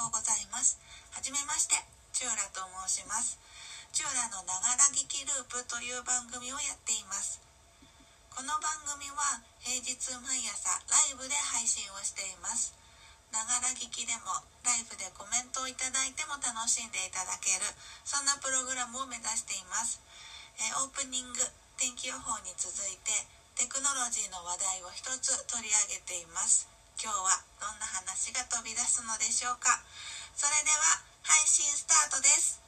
とうございます。はじめましてチューラと申します。チューラのながら聞きループという番組をやっています。この番組は平日毎朝ライブで配信をしています。ながら聞きでもライブでコメントをいただいても楽しんでいただけるそんなプログラムを目指しています、えオープニング天気予報に続いてテクノロジーの話題を一つ取り上げています。今日はどんな話が飛び出すのでしょうか。それでは配信スタートです。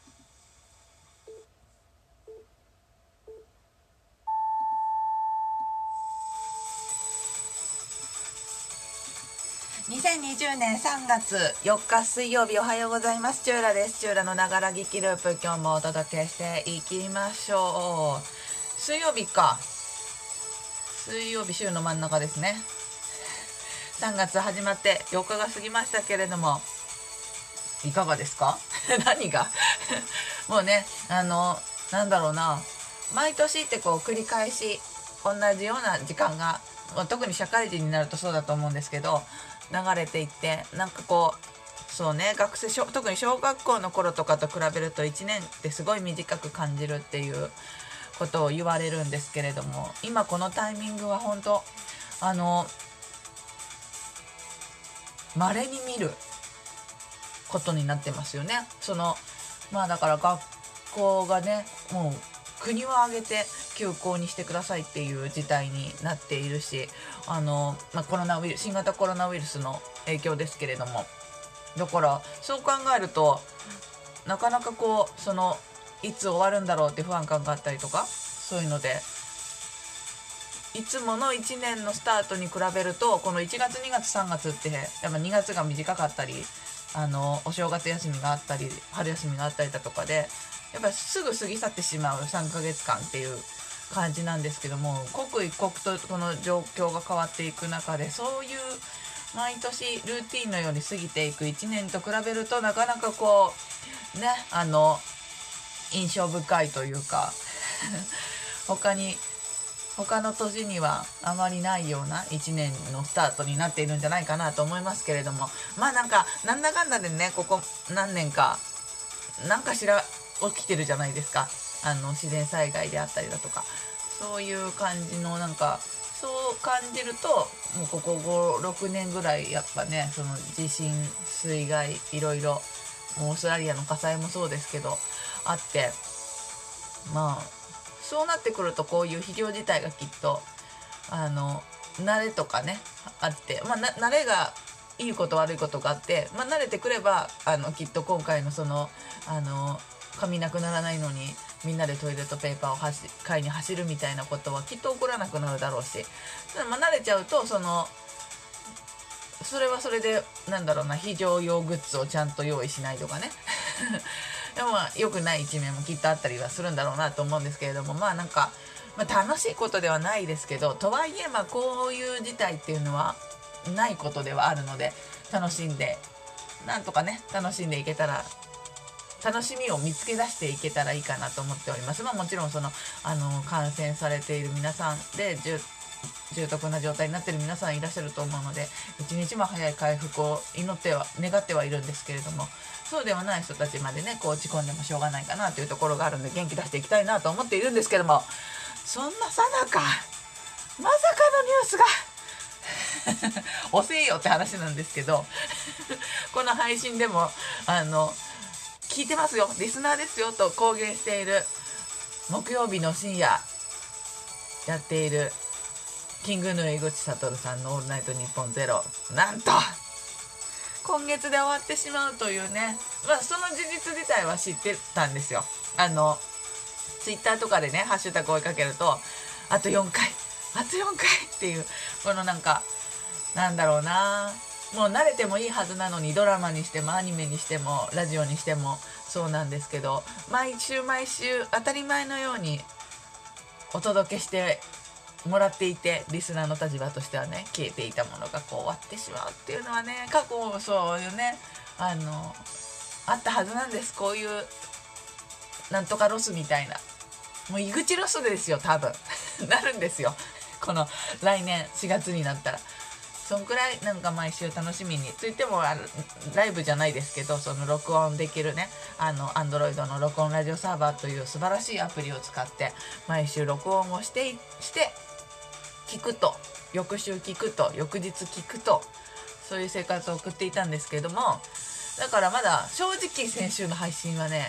2020年3月4日水曜日おはようございます。チューラです。チューラのながら聞きループ今日もお届けしていきましょう。水曜日か。水曜日週の真ん中ですね。3月始まって4日が過ぎましたけれどもいかがですか？何が？もうねあのなんだろうな。毎年ってこう繰り返し同じような時間が特に社会人になるとそうだと思うんですけど流れていってなんかこうそうね学生特に小学校の頃とかと比べると1年ってすごい短く感じるっていうことを言われるんですけれども今このタイミングは本当あの稀に見ることになってますよね。そのまあだから学校がねもう国を挙げて休校にしてくださいっていう事態になっているしあの、まあ、コロナウイル新型コロナウイルスの影響ですけれどもだからそう考えるとなかなかこうそのいつ終わるんだろうって不安感があったりとかそういうのでいつもの1年のスタートに比べるとこの1月2月3月ってやっぱ2月が短かったりあのお正月休みがあったり春休みがあったりだとかでやっぱすぐ過ぎ去ってしまう3ヶ月間っていう感じなんですけども刻一刻とこの状況が変わっていく中でそういう毎年ルーティンのように過ぎていく1年と比べるとなかなかこうねあの印象深いというか 他に他の年にはあまりないような1年のスタートになっているんじゃないかなと思いますけれども。まあなんかなんだかんだでねここ何年か何かしら起きてるじゃないですか。あの自然災害であったりだとか。そういう感じのなんかそう感じるともうここ56年ぐらいやっぱねその地震水害いろいろオーストラリアの火災もそうですけどあってまあそうなってくるとこういう非常事態がきっとあの慣れとかねあって、まあ、慣れがいいこと悪いことがあって、まあ、慣れてくればあのきっと今回のそのあの髪なくならないのにみんなでトイレットペーパーを買いに走るみたいなことはきっと起こらなくなるだろうし、まあ、慣れちゃうとそのそれはそれでなんだろうな非常用グッズをちゃんと用意しないとかね。でもまあ良くない一面もきっとあったりはするんだろうなと思うんですけれどもまあなんか、まあ、楽しいことではないですけどとはいえまあこういう事態っていうのはないことではあるので楽しんでなんとかね楽しんでいけたら楽しみを見つけ出していけたらいいかなと思っております。まあ、もちろんそのあの感染されている皆さんで重篤な状態になっている皆さんいらっしゃると思うので一日も早い回復を祈っては願ってはいるんですけれどもそうではない人たちまでねこう落ち込んでもしょうがないかなというところがあるので元気出していきたいなと思っているんですけどもそんなさなかまさかのニュースが 遅えよって話なんですけど この配信でもあの聞いてますよリスナーですよと公言している木曜日の深夜やっているキングの井口悟さんの「オールナイトニッポンゼロ。なんと今月で終わってしまうというね。まあその事実自体は知ってたんですよ。あのツイッターとかでねハッシュタグ追いかけるとあと4回あと4回っていうこのなんかなんだろうな。もう慣れてもいいはずなのにドラマにしてもアニメにしてもラジオにしてもそうなんですけど毎週毎週当たり前のようにお届けしてもらっていてリスナーの立場としてはね聞いていたものがこう終わってしまうっていうのはね過去もそういうねあのあったはずなんです。こういうなんとかロスみたいな。もう井口ロスですよ多分。なるんですよ。この来年4月になったら。そんくらいなんか毎週楽しみに。といてもあのライブじゃないですけどその録音できるねあの Android の録音ラジオサーバーという素晴らしいアプリを使って毎週録音をしてして聞くと。翌週聞くと。翌日聞くと。そういう生活を送っていたんですけれども。だからまだ正直先週の配信はね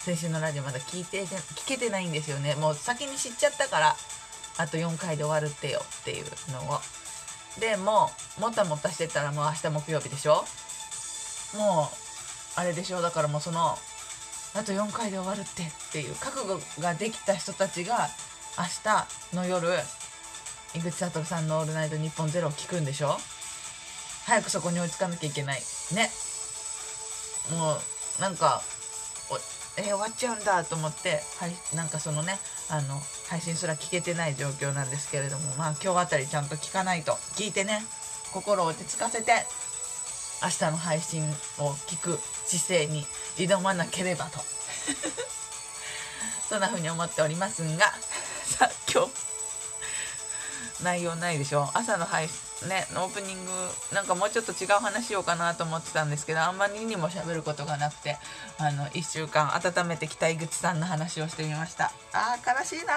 先週のラジオまだ聞いて聞けてないんですよね。もう先に知っちゃったからあと4回で終わるってよっていうのを。でももたもたしてたらもう明日木曜日でしょ？もうあれでしょ？だからもうそのあと4回で終わるってっていう覚悟ができた人たちが明日の夜井口悟さんの「オールナイトニッポンゼロを聞くんでしょ？早くそこに追いつかなきゃいけない。ね。もうなんかえ終わっちゃうんだと思ってはいなんかそのねあの配信すら聞けてない状況なんですけれどもまあ今日あたりちゃんと聞かないと。聞いてね。心を落ち着かせて明日の配信を聞く姿勢に挑まなければと。そんな風に思っておりますがさあ今日内容ないでしょ。朝の配信ねオープニングなんかもうちょっと違う話しようかなと思ってたんですけどあんまりにも喋ることがなくてあの1週間温めてきた井口さんの話をしてみました。あー悲しいな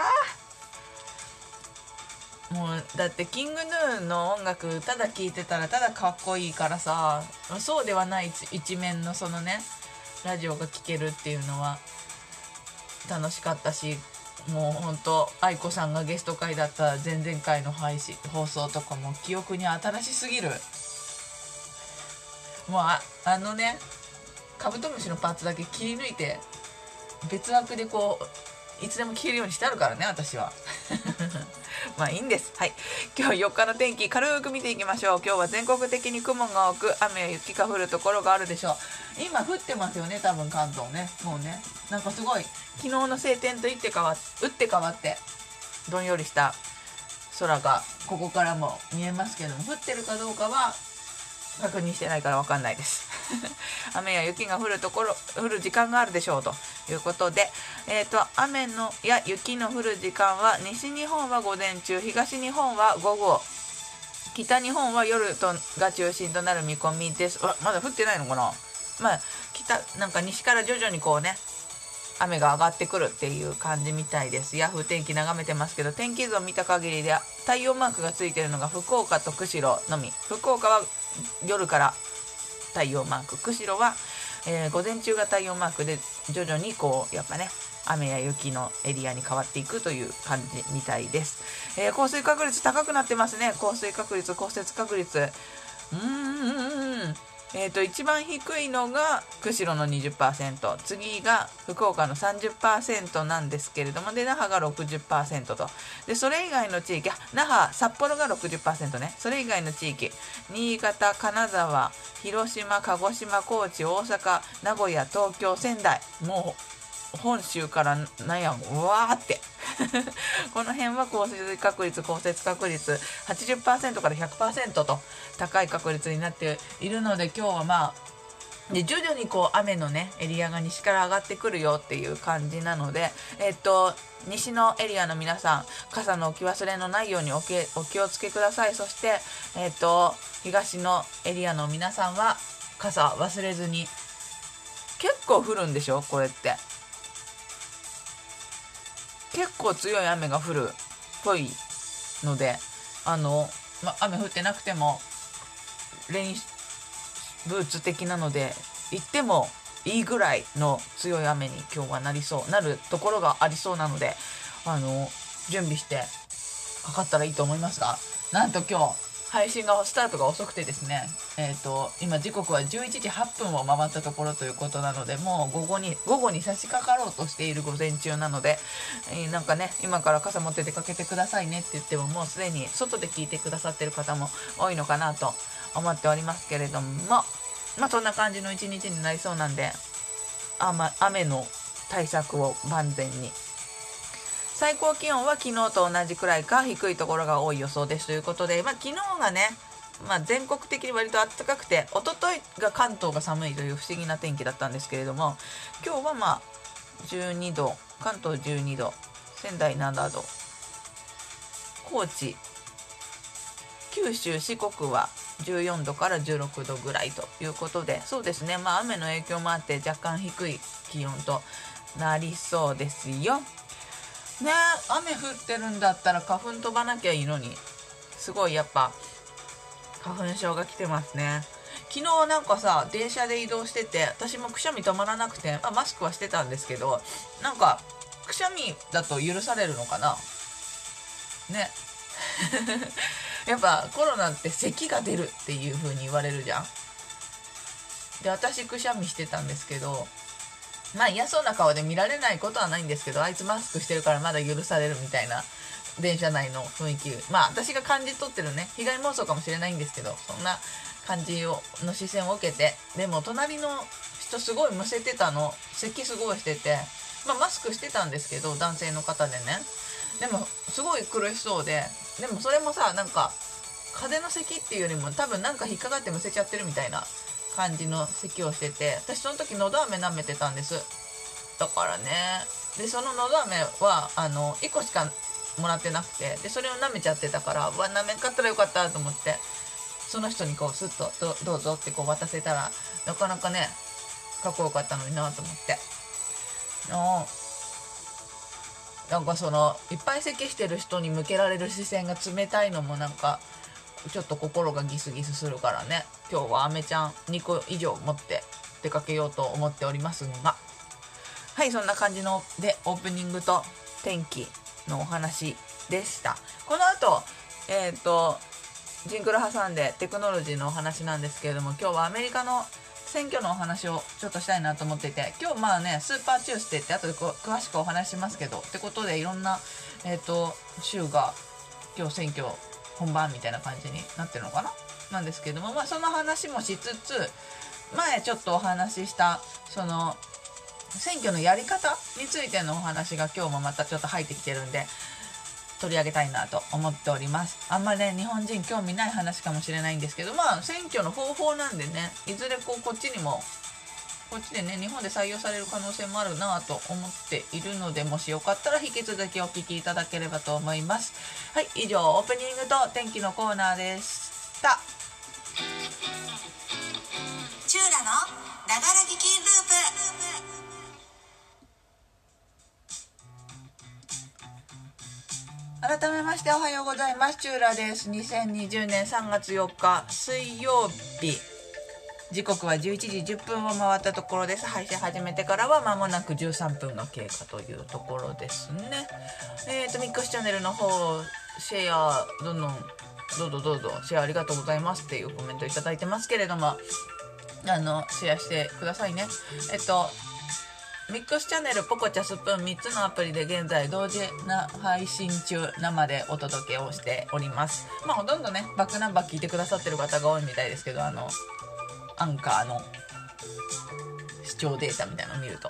もうだってキングヌーの音楽ただ聴いてたらただかっこいいからさそうではない一面のそのねラジオが聴けるっていうのは楽しかったしもうほんと愛子さんがゲスト会だった前々回の配信放送とかも記憶に新しすぎる。もうああのねカブトムシのパーツだけ切り抜いて別枠でこういつでも聞けるようにしてあるからね私は。まあいいんです。はい。今日4日の天気軽く見ていきましょう。今日は全国的に雲が多く雨や雪が降るところがあるでしょう。今降ってますよね多分関東ね。もうね。なんかすごい昨日の晴天と打って変わ打って変わってどんよりした空がここからも見えますけども降ってるかどうかは確認してないから分かんないです。雨や雪が降るところ降る時間があるでしょうと。いうことで、えーと、雨のや雪の降る時間は西日本は午前中東日本は午後北日本は夜とが中心となる見込みです。まだ降ってないのかな？まあ北なんか西から徐々にこうね雨が上がってくるっていう感じみたいです。ヤフー天気眺めてますけど天気図を見た限りで太陽マークがついてるのが福岡と釧路のみ。福岡は夜から太陽マーク釧路は、えー、午前中が太陽マークで徐々にこうやっぱね雨や雪のエリアに変わっていくという感じみたいです、えー、降水確率高くなってますね。降水確率降雪確率うーん。えーと、一番低いのが釧路の20%次が福岡の30%なんですけれどもで那覇が60%と。でそれ以外の地域那覇札幌が60%ね。それ以外の地域新潟金沢広島鹿児島高知大阪名古屋東京仙台もう本州からなんやうわーって。この辺は降水確率降雪確率80%から100%と高い確率になっているので今日はまあで徐々にこう雨のねエリアが西から上がってくるよっていう感じなのでえっと西のエリアの皆さん傘の置き忘れのないようにお気お気をつけください。そしてえっと東のエリアの皆さんは傘忘れずに結構降るんでしょ？これって。結構強い雨が降るっぽいのであの、ま、雨降ってなくてもレインブーツ的なので行ってもいいぐらいの強い雨に今日はなりそうなるところがありそうなのであの準備してかかったらいいと思いますがなんと今日配信がスタートが遅くてですね、えーと、今時刻は11時8分を回ったところということなのでもう午後に午後に差し掛かろうとしている午前中なので、えー、なんかね今から傘持って出かけてくださいねって言ってももうすでに外で聞いてくださってる方も多いのかなと思っておりますけれどもまあそんな感じの一日になりそうなんで雨雨の対策を万全に最高気温は昨日と同じくらいか低いところが多い予想ですということで、まあ、昨日がね、まあ、全国的に割と暖かくて一昨日が関東が寒いという不思議な天気だったんですけれども今日はまあ12度関東12度仙台7度高知九州四国は14度から16度ぐらいということでそうですねまあ雨の影響もあって若干低い気温となりそうですよ。ね雨降ってるんだったら花粉飛ばなきゃいいのに。すごいやっぱ花粉症が来てますね。昨日なんかさ電車で移動してて私もくしゃみ止まらなくて、まあ、マスクはしてたんですけどなんかくしゃみだと許されるのかな。ね。やっぱコロナって咳が出るっていう風に言われるじゃん。で私くしゃみしてたんですけどまあ嫌そうな顔で見られないことはないんですけどあいつマスクしてるからまだ許されるみたいな電車内の雰囲気まあ私が感じ取ってるね被害妄想かもしれないんですけどそんな感じをの視線を受けてでも隣の人すごいむせてたの咳すごいしてて、まあ、マスクしてたんですけど男性の方でね。でもすごい苦しそうででもそれもさなんか風邪の咳っていうよりも多分なんか引っかかってむせちゃってるみたいな感じの咳をしてて私その時のど飴舐めてたんです。だからね。でそののど飴はあの1個しかもらってなくてでそれを舐めちゃってたからうわ舐めんかったらよかったと思ってその人にこうスッとどどうぞってこう渡せたらなかなかねかっこよかったのになと思って。のなんかそのいっぱい咳してる人に向けられる視線が冷たいのもなんかちょっと心がギスギスするからね。今日はあめちゃん2個以上持って出かけようと思っておりますが。はいそんな感じのでオープニングと天気のお話でした。この後えっ、ー、とジングル挟んでテクノロジーのお話なんですけれども今日はアメリカの選挙のお話をちょっとしたいなと思っていて今日まあねスーパーチュースデーって後で詳しくお話しますけどってことでいろんな、えーと州が今日選挙本番みたいな感じになってるのかな？なんですけども、まあ、その話もしつつ前ちょっとお話ししたその選挙のやり方についてのお話が今日もまたちょっと入ってきてるんで取り上げたいなと思っております。あんまりね日本人興味ない話かもしれないんですけどまあ選挙の方法なんでねいずれこうこっちにもこっちでね日本で採用される可能性もあるなと思っているのでもしよかったら引き続きお聞きいただければと思います。はい以上オープニングと天気のコーナーでした。チューラのながら聞きループ改めましておはようございます。チューラです。2020年3月4日水曜日。時刻は11時10分を回ったところです。配信始めてからは間もなく13分が経過というところですね。えっ、ー、とミックスチャンネルの方シェアどんどんどうぞどうぞシェアありがとうございますっていうコメントいただいてますけれどもあのシェアしてくださいね。えっとミックスチャンネルポコチャスプーン3つのアプリで現在同時な配信中生でお届けをしております。まあほとんどねバックナンバー聞いてくださってる方が多いみたいですけどあのアンカーの視聴データみたいなのを見ると。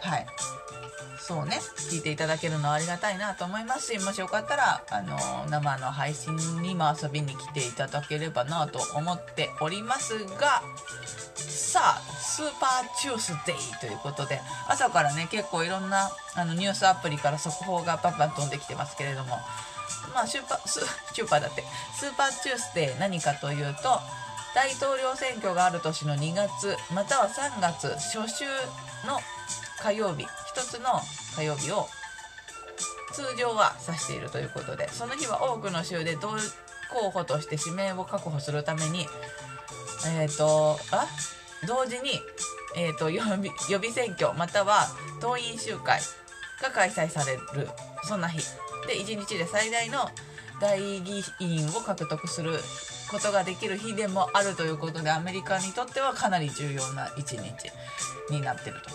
はい。そうね。聞いていただけるのはありがたいなと思いますしもしよかったらあの生の配信にも遊びに来ていただければなと思っておりますがさあスーパーチュースデイということで朝からね結構いろんなあのニュースアプリから速報がバンバン飛んできてますけれどもまあシューパースチューパーだってスーパーチュースデイ何かというと大統領選挙がある年の2月または3月初週の火曜日1つの火曜日を通常は指しているということでその日は多くの州で同候補として指名を確保するためにえっ、ー、とあ？同時に、えーと、予備予備選挙または党員集会が開催されるそんな日。で1日で最大の代議員を獲得することができる日でもあるということでアメリカにとってはかなり重要な一日になってると。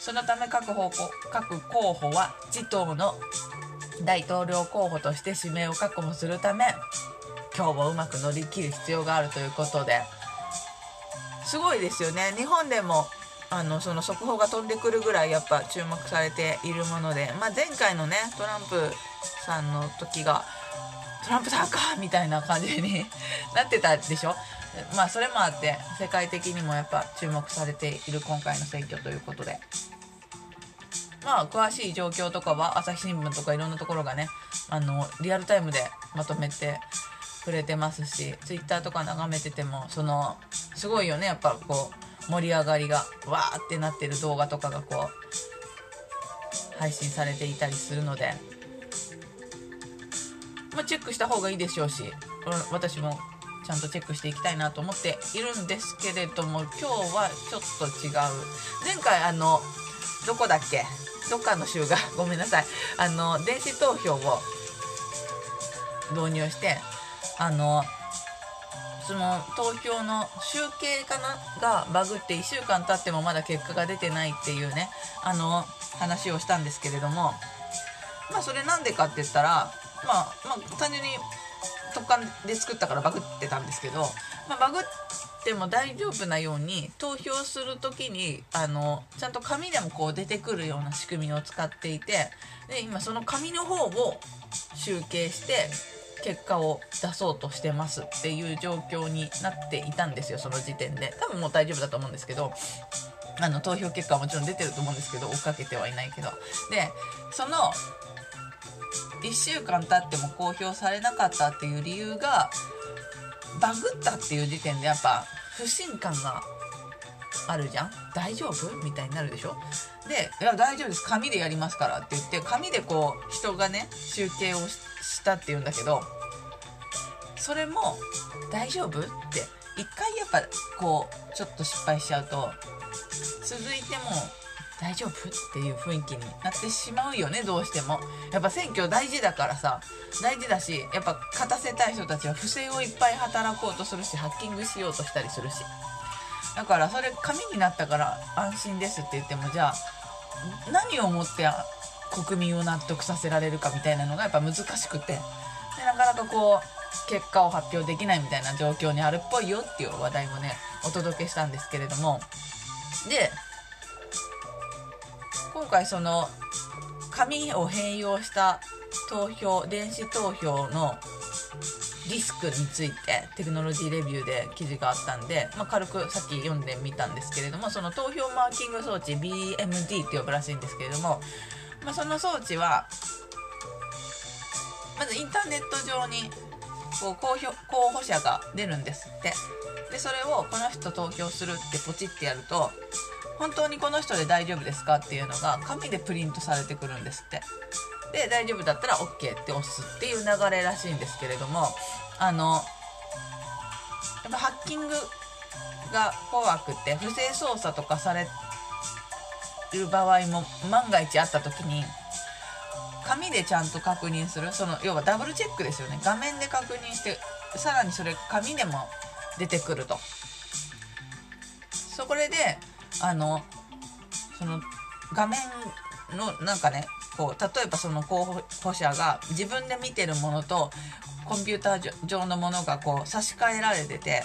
そのため各方向各候補は自党の大統領候補として指名を確保するため今日もうまく乗り切る必要があるということですごいですよね。日本でもあのその速報が飛んでくるぐらいやっぱ注目されているもので、まあ、前回のねトランプさんの時がトランプさんかみたいな感じに なってたでしょ？まあそれもあって世界的にもやっぱ注目されている今回の選挙ということで。まあ詳しい状況とかは朝日新聞とかいろんなところがねあのリアルタイムでまとめてくれてますしツイッターとか眺めててもそのすごいよねやっぱこう盛り上がりがわーってなってる動画とかがこう配信されていたりするので、まあ、チェックした方がいいでしょうしうん私もちゃんとチェックしていきたいなと思っているんですけれども今日はちょっと違う。前回あのどこだっけ？どっかの州が ごめんなさい。あの電子投票を導入してあのその投票の集計かな？がバグって1週間経ってもまだ結果が出てないっていうねあの話をしたんですけれどもまあそれなんでかって言ったらまあまあ単純に特感で作ったからバグってたんですけど、まあ、バグっても大丈夫なように投票する時にあのちゃんと紙でもこう出てくるような仕組みを使っていてで今その紙の方を集計して結果を出そうとしてますっていう状況になっていたんですよその時点で。多分もう大丈夫だと思うんですけどあの投票結果はもちろん出てると思うんですけど追っかけてはいないけど。でその1週間経っても公表されなかったっていう理由がバグったっていう時点でやっぱ不信感があるじゃん？大丈夫？みたいになるでしょ？で「いや大丈夫です。紙でやりますから」って言って紙でこう人がね集計をしたっていうんだけどそれも「大丈夫?」って一回やっぱこうちょっと失敗しちゃうと続いても大丈夫？っていう雰囲気になってしまうよねどうしても。やっぱ選挙大事だからさ。大事だしやっぱ勝たせたい人たちは不正をいっぱい働こうとするしハッキングしようとしたりするし。だからそれ紙になったから安心ですって言ってもじゃあ何をもって国民を納得させられるかみたいなのがやっぱ難しくて。でなかなかこう結果を発表できないみたいな状況にあるっぽいよっていう話題もねお届けしたんですけれどもで今回その紙を併用した投票電子投票のリスクについてテクノロジーレビューで記事があったんで、まあ、軽くさっき読んでみたんですけれどもその投票マーキング装置 BMD って呼ぶらしいんですけれども、まあ、その装置はまずインターネット上にこう候補候補者が出るんですって。でそれをこの人投票するってポチってやると本当にこの人で大丈夫ですかっていうのが紙でプリントされてくるんですって。で大丈夫だったら OK って押すっていう流れらしいんですけれどもあのやっぱハッキングが怖くて不正操作とかされる場合も万が一あった時に紙でちゃんと確認するその要はダブルチェックですよね。画面で確認してさらにそれ紙でも出てくると。そこであのその画面のなんかねこう例えばその候補者が自分で見てるものとコンピューター上のものがこう差し替えられてて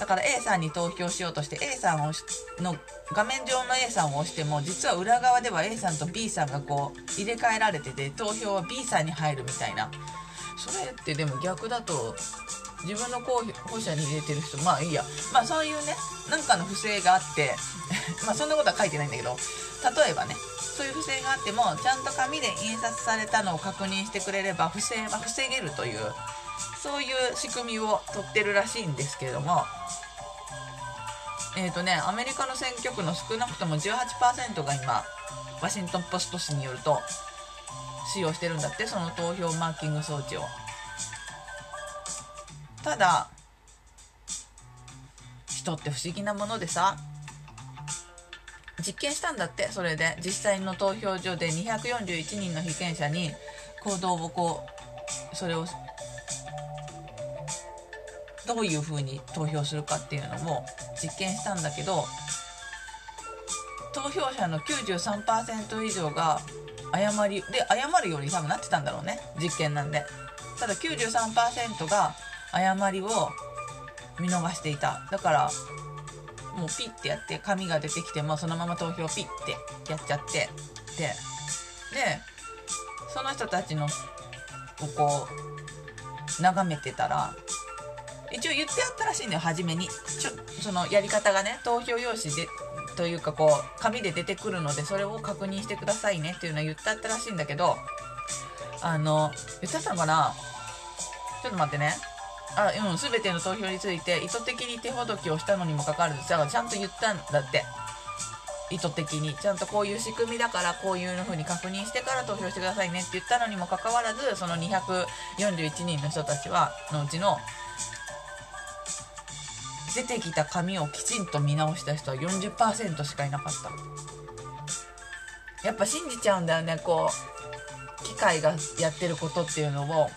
だから A さんに投票しようとして A さんをの画面上の A さんを押しても実は裏側では A さんと B さんがこう入れ替えられてて投票は B さんに入るみたいな。それってでも逆だと自分の候補者に入れてる人まあいいや。まあそういうねなんかの不正があって まあそんなことは書いてないんだけど例えばねそういう不正があってもちゃんと紙で印刷されたのを確認してくれれば不正は防げるというそういう仕組みを取ってるらしいんですけれどもえっ、ー、とねアメリカの選挙区の少なくとも18%が今ワシントン・ポスト紙によると使用してるんだってその投票マーキング装置を。ただ人って不思議なものでさ実験したんだってそれで。実際の投票所で241人の被験者に行動をこうそれをどういうふうに投票するかっていうのも実験したんだけど投票者の93%以上が誤りで誤るように多分なってたんだろうね。実験なんで。ただ93%が誤りを見逃していた。だからもうピッてやって紙が出てきてもそのまま投票ピッてやっちゃって。ででその人たちのをこう眺めてたら一応言ってあったらしいんだよ初めに。ちょそのやり方がね投票用紙でというかこう紙で出てくるのでそれを確認してくださいねっていうのは言ってあったらしいんだけどあの言ってあったのかな？ちょっと待ってね。あうん全ての投票について意図的に手ほどきをしたのにもかかわらずだからちゃんと言ったんだって。意図的に。ちゃんとこういう仕組みだからこういう風に確認してから投票してくださいねって言ったのにもかかわらずその241人の人たちはのうちの出てきた紙をきちんと見直した人は40%しかいなかった。やっぱ信じちゃうんだよねこう機械がやってることっていうのを。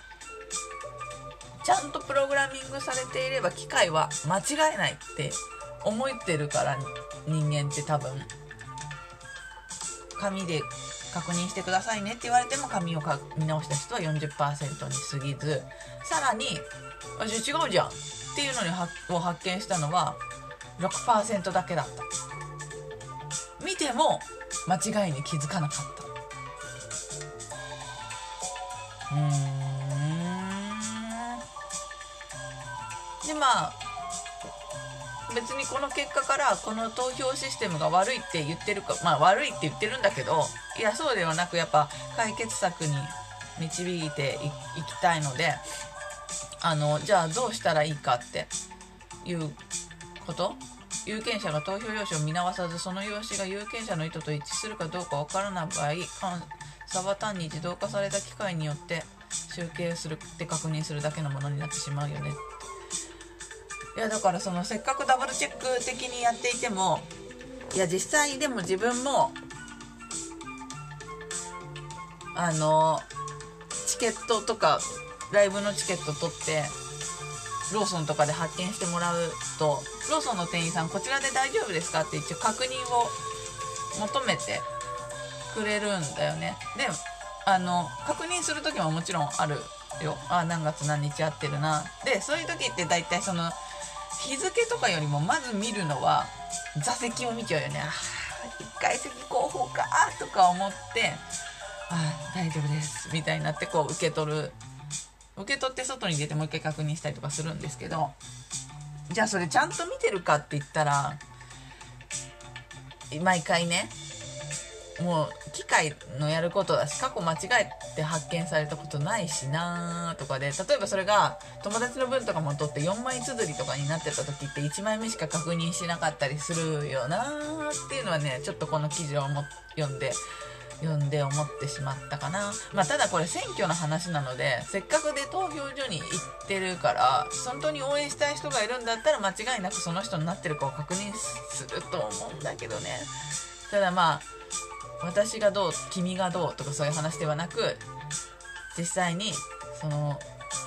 ちゃんとプログラミングされていれば機械は間違えないって思ってるから人間って多分紙で確認してくださいねって言われても紙を見直した人は40%に過ぎずさらに「違うじゃん」っていうのにを発見したのは6%だけだった。見ても間違いに気づかなかった。うん。でまあ別にこの結果からこの投票システムが悪いって言ってるかまあ悪いって言ってるんだけどいやそうではなくやっぱ解決策に導いていきたいのであのじゃあどうしたらいいかっていうこと。有権者が投票用紙を見直さずその用紙が有権者の意図と一致するかどうかわからない場合監査は単に自動化された機械によって集計するって確認するだけのものになってしまうよね。いやだからそのせっかくダブルチェック的にやっていてもいや実際でも自分もあのチケットとかライブのチケット取ってローソンとかで発見してもらうとローソンの店員さんこちらで大丈夫ですかって一応確認を求めてくれるんだよね。であの確認する時ももちろんあるよ。あ何月何日合ってるな。でそういう時って大体その日付とかよりもまず見るのは座席を見ちゃうよね。ああ1階席候補かとか思ってあ大丈夫です。みたいになってこう受け取る。受け取って外に出てもう一回確認したりとかするんですけどじゃあそれちゃんと見てるかって言ったら毎回ねもう機械のやることだし過去間違えて発見されたことないしなとかで例えばそれが友達の分とかも取って4枚綴りとかになってた時って1枚目しか確認しなかったりするよなっていうのはねちょっとこの記事をも読んで読んで思ってしまったかな、まあ、ただこれ選挙の話なのでせっかくで投票所に行ってるから本当に応援したい人がいるんだったら間違いなくその人になってるかを確認すると思うんだけどね。ただまあ私がどう君がどうとかそういう話ではなく実際にその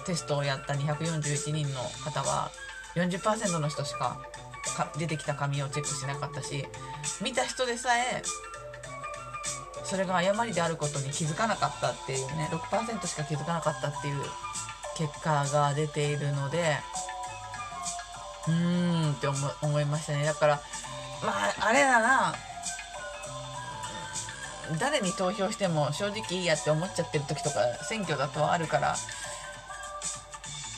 テストをやった241人の方は40%の人しか出てきた紙をチェックしなかったし見た人でさえそれが誤りであることに気づかなかったっていうね6%しか気づかなかったっていう結果が出ているのでうーんって思思いましたね。だからまああれだな誰に投票しても正直いいやって思っちゃってる時とか選挙だとあるから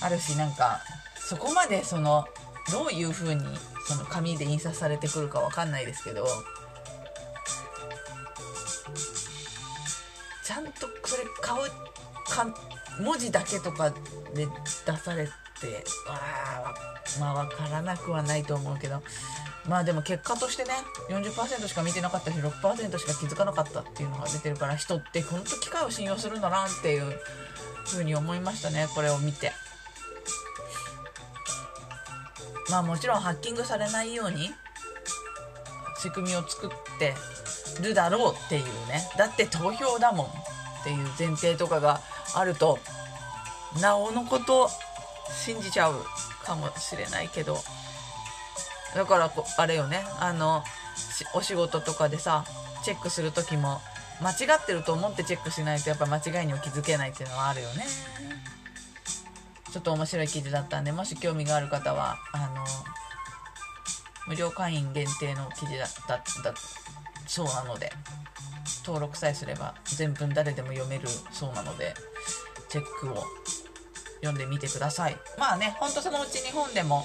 あるしなんかそこまでそのどういう風にその紙で印刷されてくるかわかんないですけどちゃんとそれ顔か文字だけとかで出されてあまあ分からなくはないと思うけど。まあでも結果としてね40%しか見てなかったし6%しか気づかなかったっていうのが出てるから人って本当機械を信用するんだなっていう風に思いましたねこれを見て。まあもちろんハッキングされないように仕組みを作ってるだろうっていうね。だって投票だもんっていう前提とかがあるとなおのこと信じちゃうかもしれないけど。だからこあれよね。あのお仕事とかでさチェックする時も間違ってると思ってチェックしないとやっぱ間違いには気づけないっていうのはあるよね。ちょっと面白い記事だったんでもし興味がある方はあの無料会員限定の記事だっただそうなので登録さえすれば全文誰でも読めるそうなのでチェックを読んでみてください。まあねほんとそのうち日本でも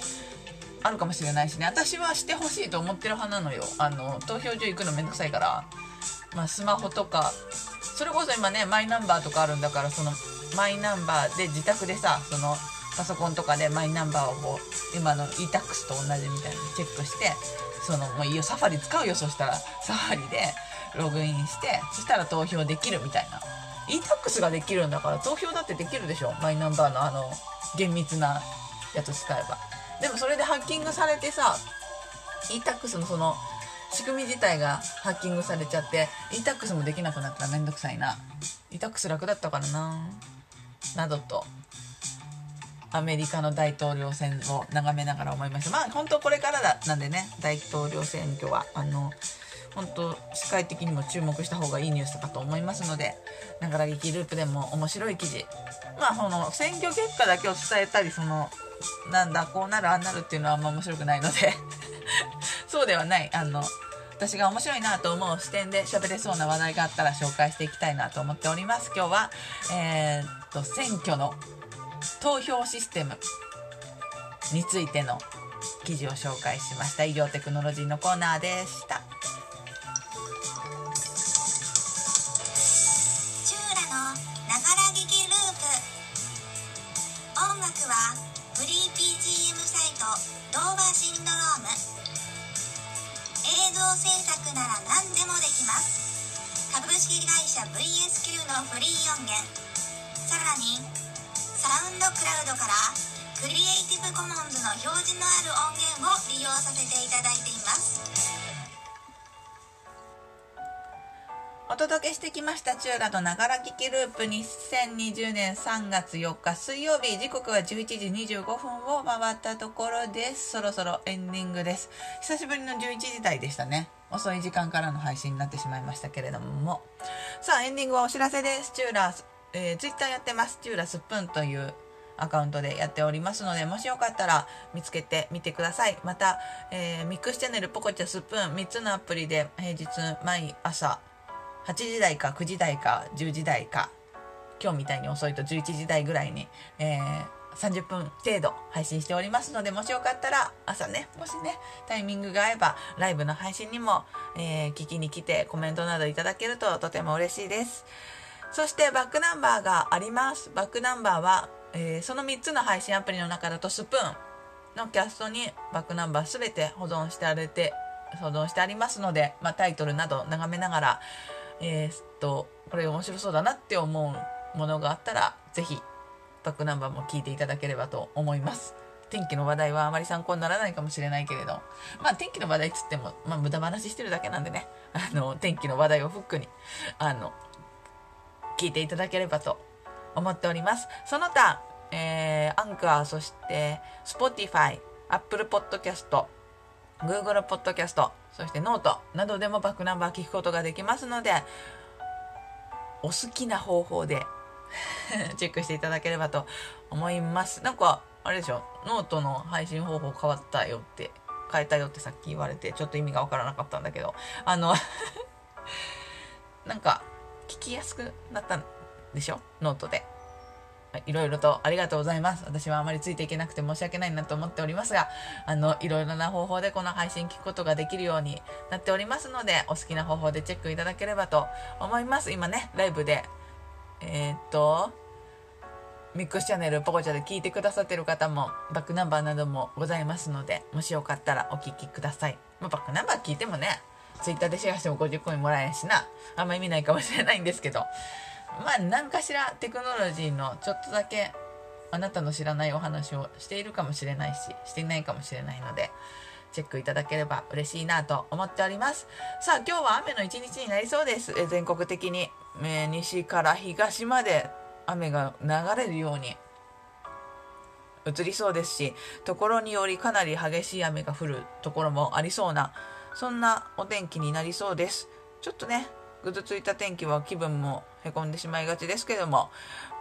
あるかもしれないしね。私はしてほしいと思ってる派なのよ。あの投票所行くのめんどくさいから、まあ、スマホとか。それこそ今ねマイナンバーとかあるんだからそのマイナンバーで自宅でさそのパソコンとかでマイナンバーをこう今の e-tax と同じみたいにチェックしてそのもういいよサファリ使うよ。そしたらサファリでログインしてそしたら投票できるみたいな。E-tax ができるんだから投票だってできるでしょ？マイナンバーのあの厳密なやつ使えば。でもそれでハッキングされてさ e-tax のその仕組み自体がハッキングされちゃって e-tax もできなくなったらめんどくさいな。e-tax 楽だったからな。などと。アメリカの大統領選を眺めながら思いましたまあ本当これからだなんでね。大統領選挙はあの本当世界的にも注目した方がいいニュースかと思いますのでながら劇ループでも面白い記事まあその選挙結果だけを伝えたりそのなんだこうなるああなるっていうのはあんま面白くないので そうではない。あの私が面白いなと思う視点で喋れそうな話題があったら紹介していきたいなと思っております。今日はえーっと選挙の投票システムについての記事を紹介しました。医療テクノロジーのコーナーでした。はフリー BGM サイトドーバーシンドローム。映像制作なら何でもできます。株式会社 VSQ のフリー音源。さらにサウンドクラウドからクリエイティブコモンズの表示のある音源を利用させていただいています。お届けしてきましたチューラとながら聞きループ2020年3月4日水曜日時刻は11時25分を回ったところです。そろそろエンディングです。久しぶりの11時台でしたね。遅い時間からの配信になってしまいましたけれども。さあエンディングはお知らせです。チューラ、えー、ツイッターやってます。チューラスプーンというアカウントでやっておりますのでもしよかったら見つけてみてください。また、えーミックスチャンネルポコチャスプーン3つのアプリで平日毎朝8時台か9時台か10時台か今日みたいに遅いと11時台ぐらいに、えー30分程度配信しておりますのでもしよかったら朝ねもしねタイミングが合えばライブの配信にも、えー聞きに来てコメントなどいただけるととても嬉しいです。そしてバックナンバーがあります。バックナンバーは、えーその3つの配信アプリの中だとスプーンのキャストにバックナンバー全て保存してあれて保存してありますので、まあ、タイトルなど眺めながらえーっとこれ面白そうだなって思うものがあったらぜひバックナンバーも聞いていただければと思います。天気の話題はあまり参考にならないかもしれないけれど。まあ天気の話題つっても、まあ、無駄話してるだけなんでね。あの天気の話題をフックにあの聞いていただければと思っております。その他、えーアンカーそして Spotify Apple Podcast Google Podcast そしてノートなどでもバックナンバー聞くことができますのでお好きな方法で チェックしていただければと思います。なんかあれでしょ？ノートの配信方法変わったよって変えたよってさっき言われてちょっと意味がわからなかったんだけど。あの なんか聞きやすくなったんでしょ？ノートで。いろいろとありがとうございます。私はあまりついていけなくて申し訳ないなと思っておりますが、あの、いろいろな方法でこの配信聞くことができるようになっておりますので、お好きな方法でチェックいただければと思います。今ね、ライブで、えーっと、ミックスチャンネルポコチャで聞いてくださってる方もバックナンバーなどもございますのでもしよかったらお聞きください、まあ、バックナンバー聞いてもねツイッターでシェアしても50コインもらえんしな。あんま意味ないかもしれないんですけど。まあ何かしらテクノロジーのちょっとだけあなたの知らないお話をしているかもしれないししていないかもしれないのでチェックいただければ嬉しいなと思っております。さあ今日は雨の一日になりそうです。え全国的に、え西から東まで雨が流れるように移りそうですしところによりかなり激しい雨が降るところもありそうなそんなお天気になりそうです。ちょっとねぐずついた天気は気分もへこんでしまいがちですけども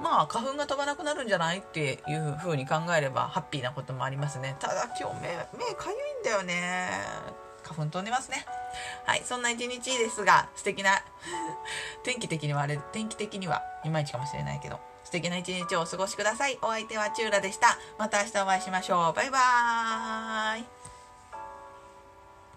まあ花粉が飛ばなくなるんじゃないっていう風に考えればハッピーなこともありますね。ただ今日目目かゆいんだよね。花粉飛んでますね。はいそんな一日ですが素敵な 天気的にはあれ天気的にはいまいちかもしれないけど素敵な一日をお過ごしください。お相手はチューラでした。また明日お会いしましょう。バイバーイ。